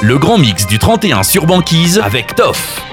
Le grand mix du 31 sur banquise avec Toff.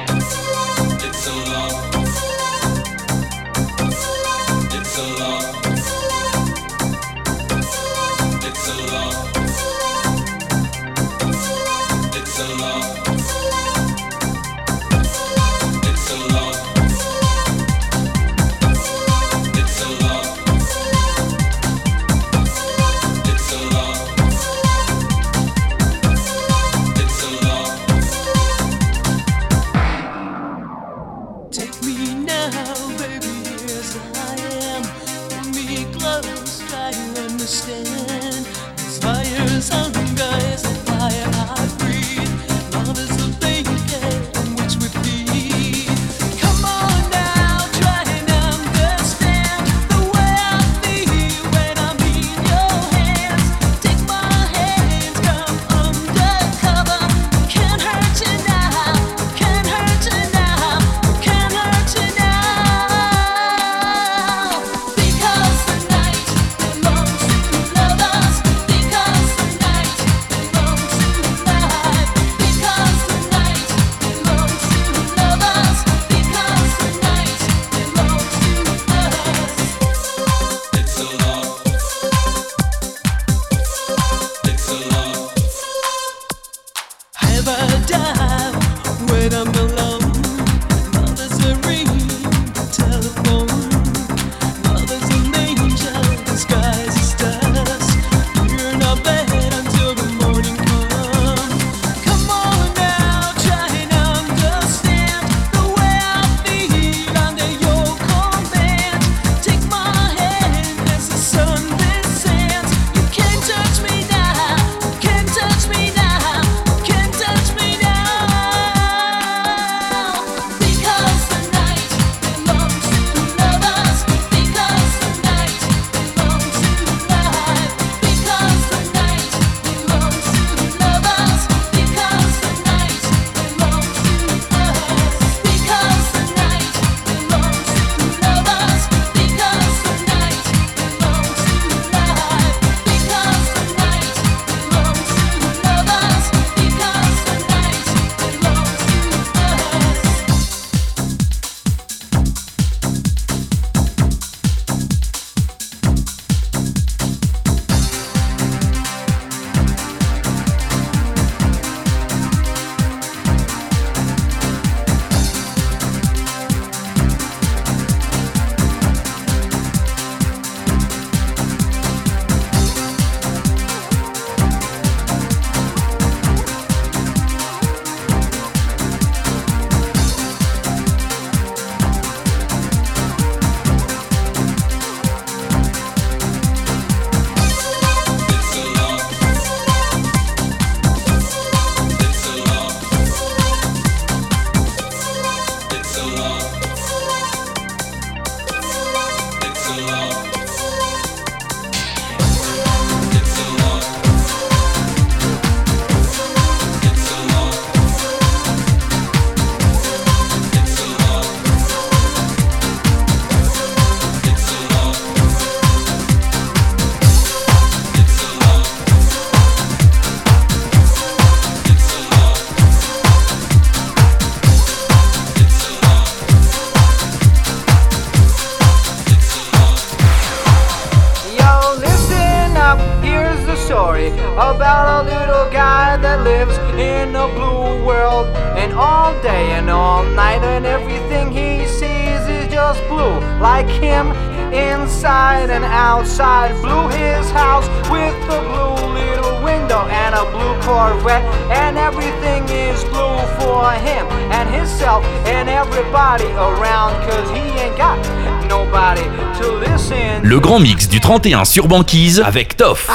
Du 31 sur banquise avec Toff.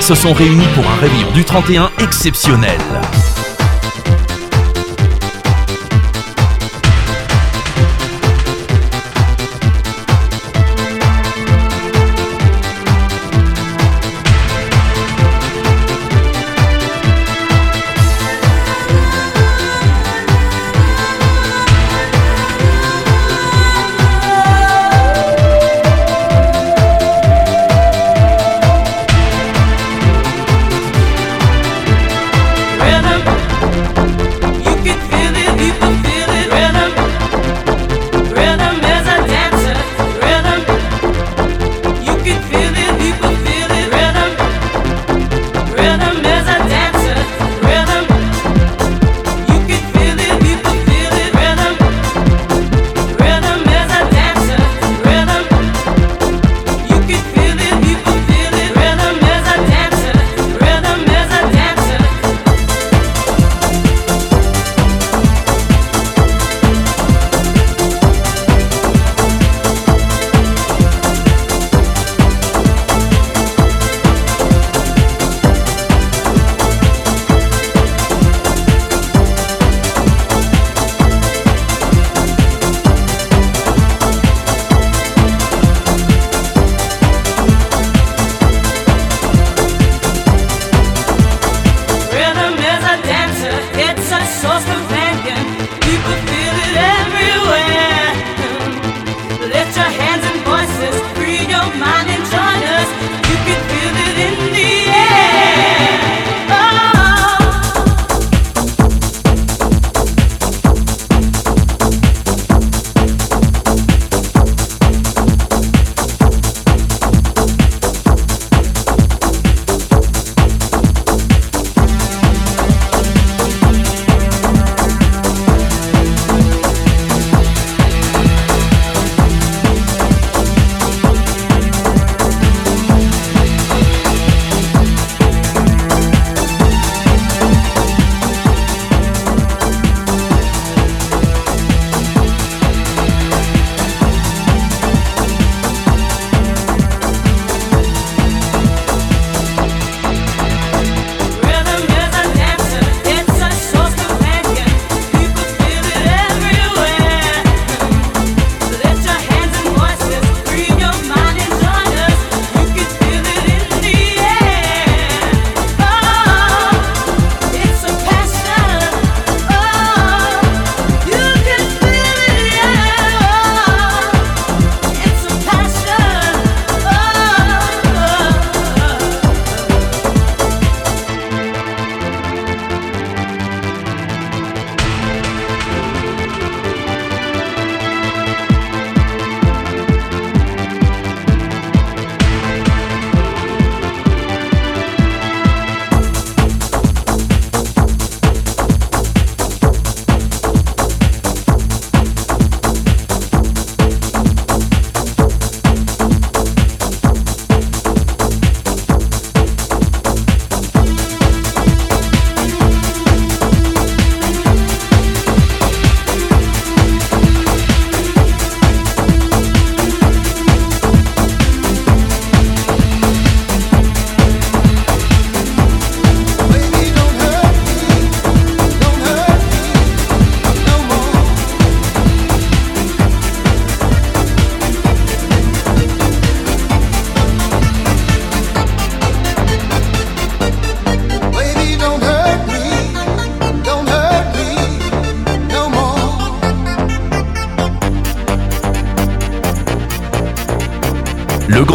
Se sont réunis pour un réveillon du 31 exceptionnel.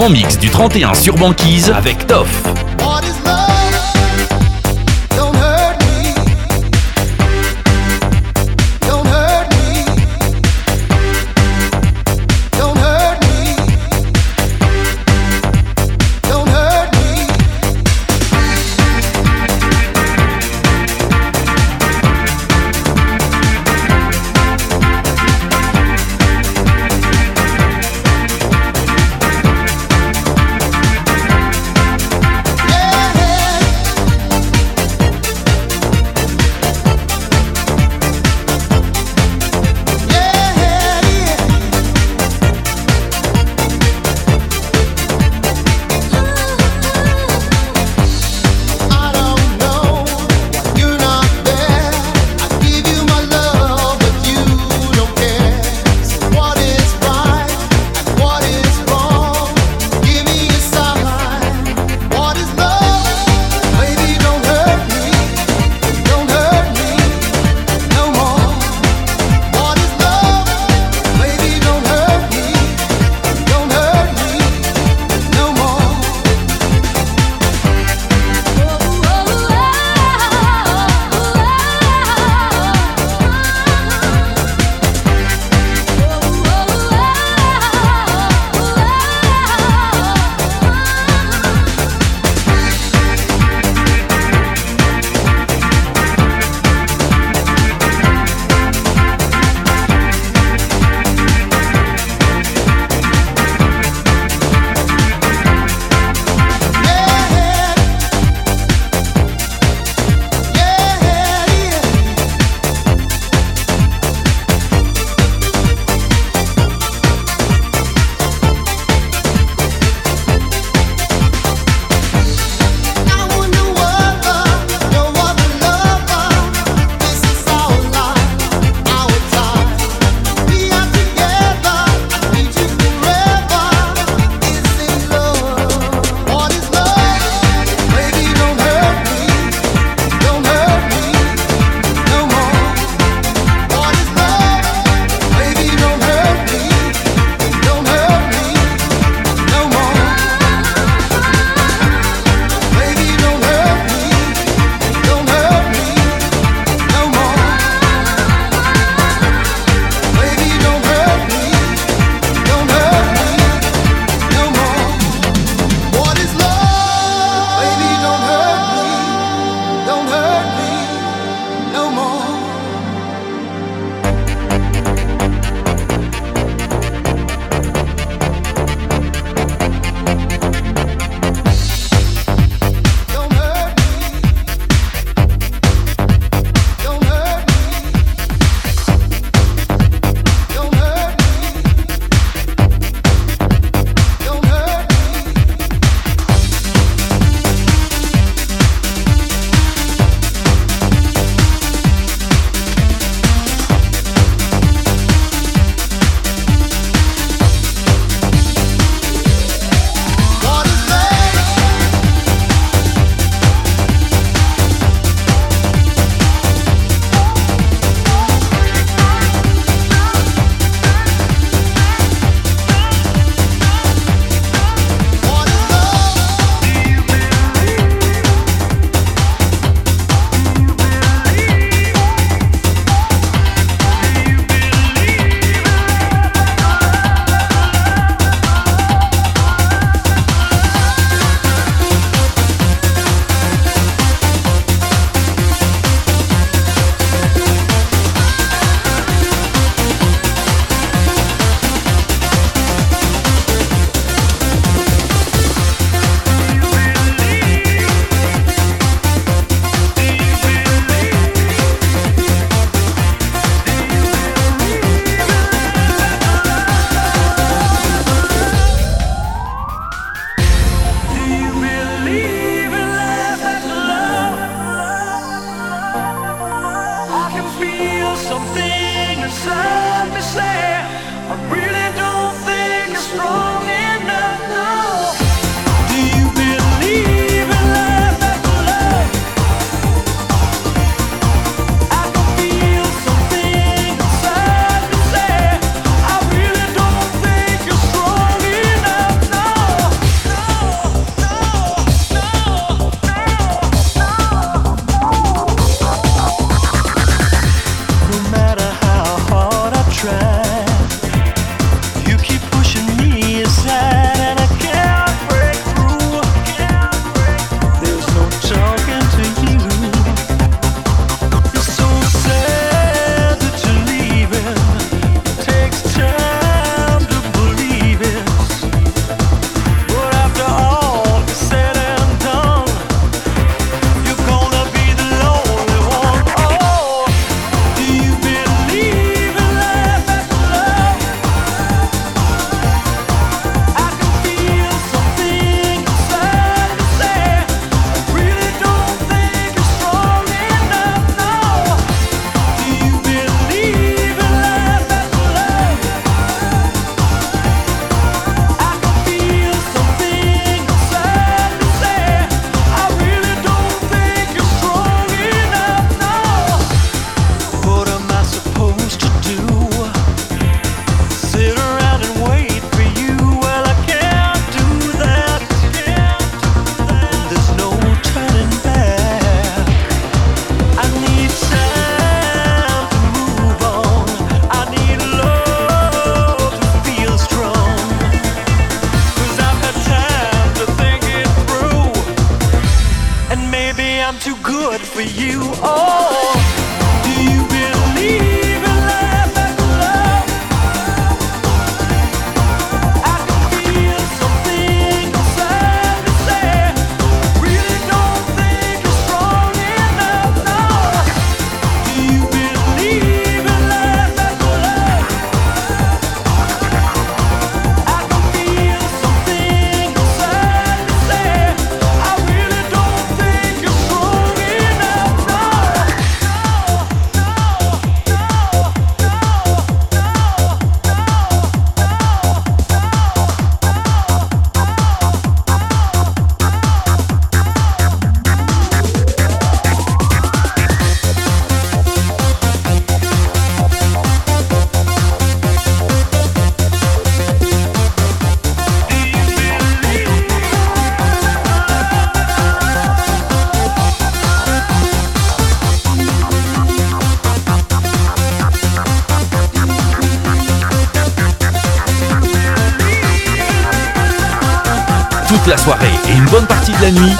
Mix du 31 sur banquise avec Toff.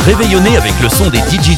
Réveillonnez avec le son des DJ.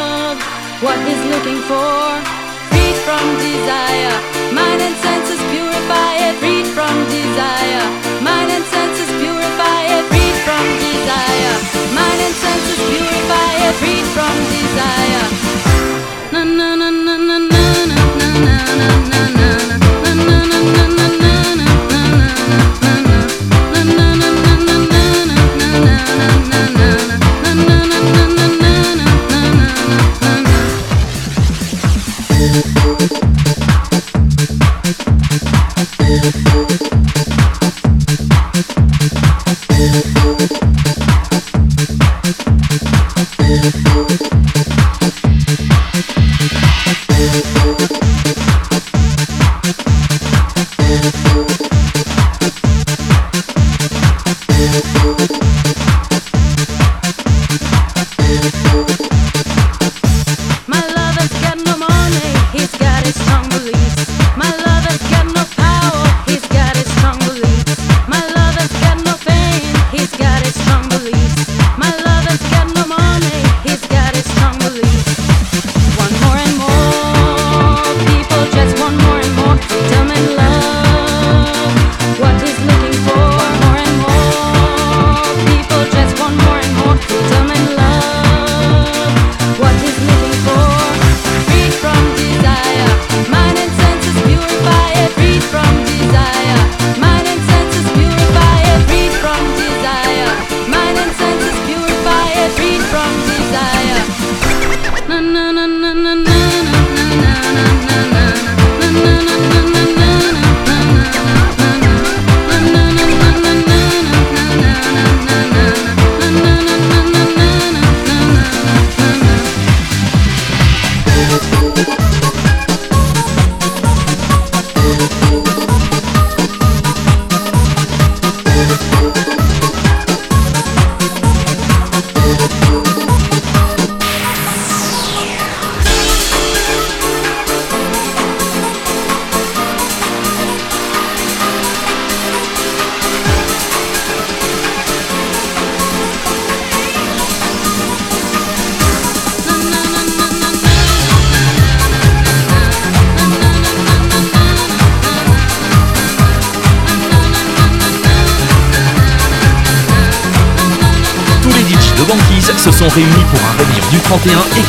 What he's looking for, freed from desire, mind and senses purify it, freed from desire, mind and senses purify it, freed from desire, mind and senses purify it, freed from desire.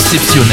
Exceptionnel.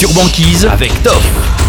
Sur Banquise avec Toff.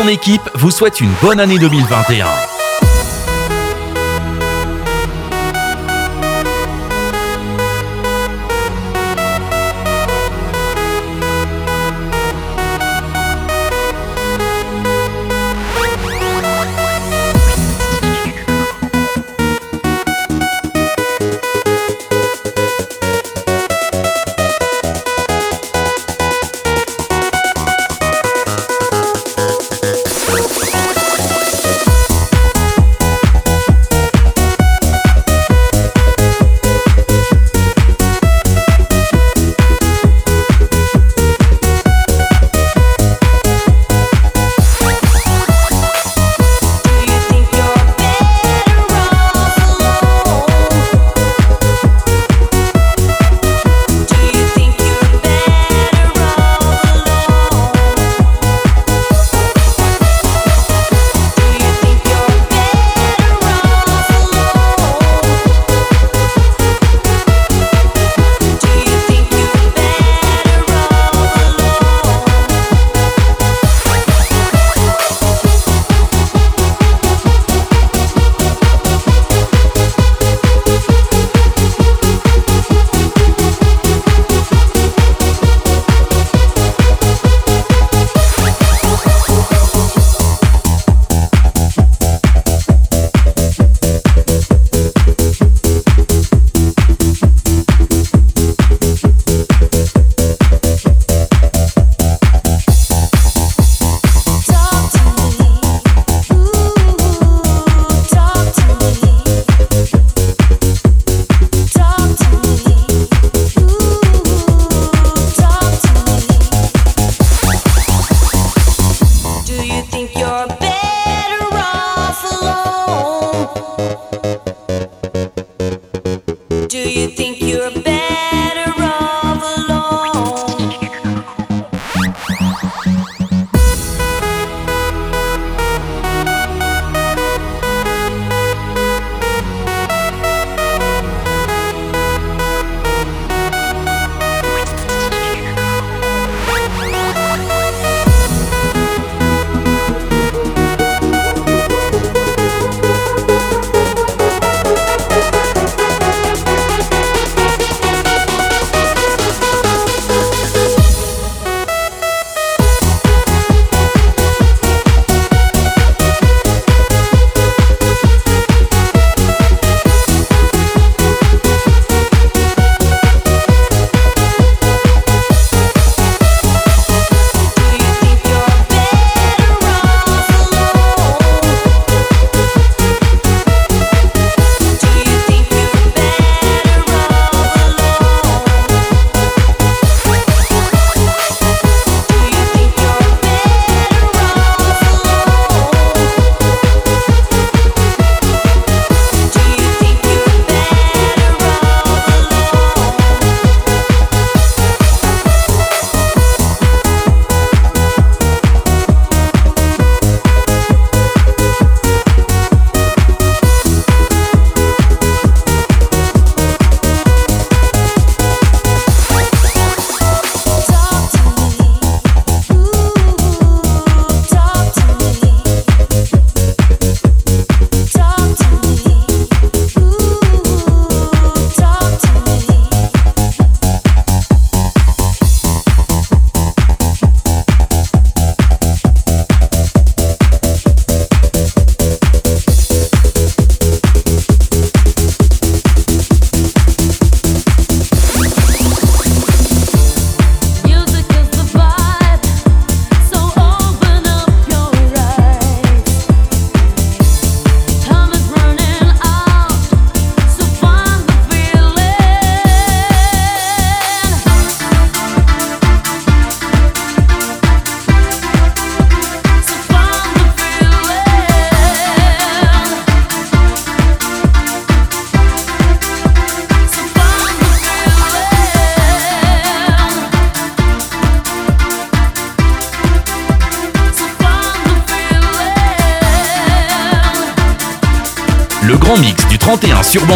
son équipe vous souhaite une bonne année 2021.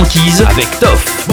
Avec Toff.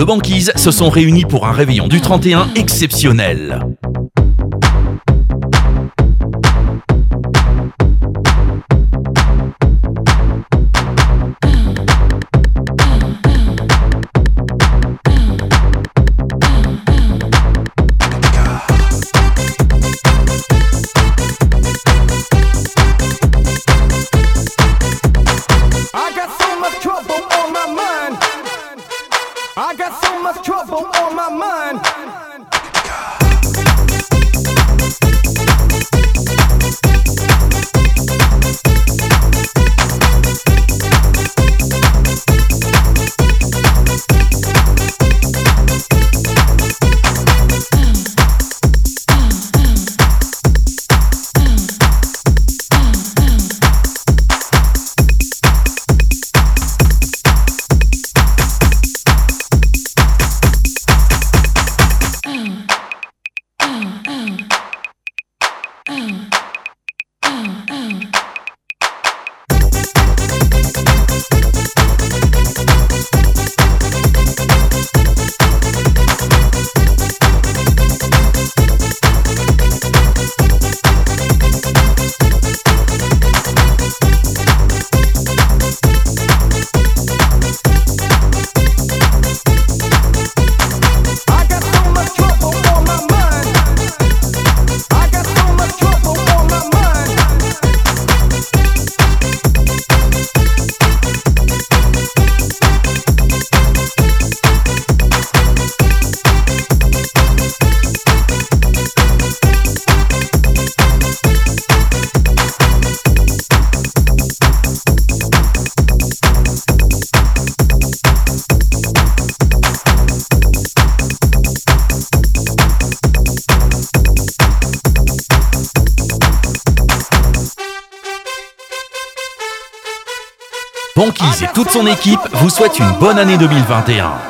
deux banquises se sont réunies pour un réveillon du 31 exceptionnel. Son équipe vous souhaitent une bonne année 2021.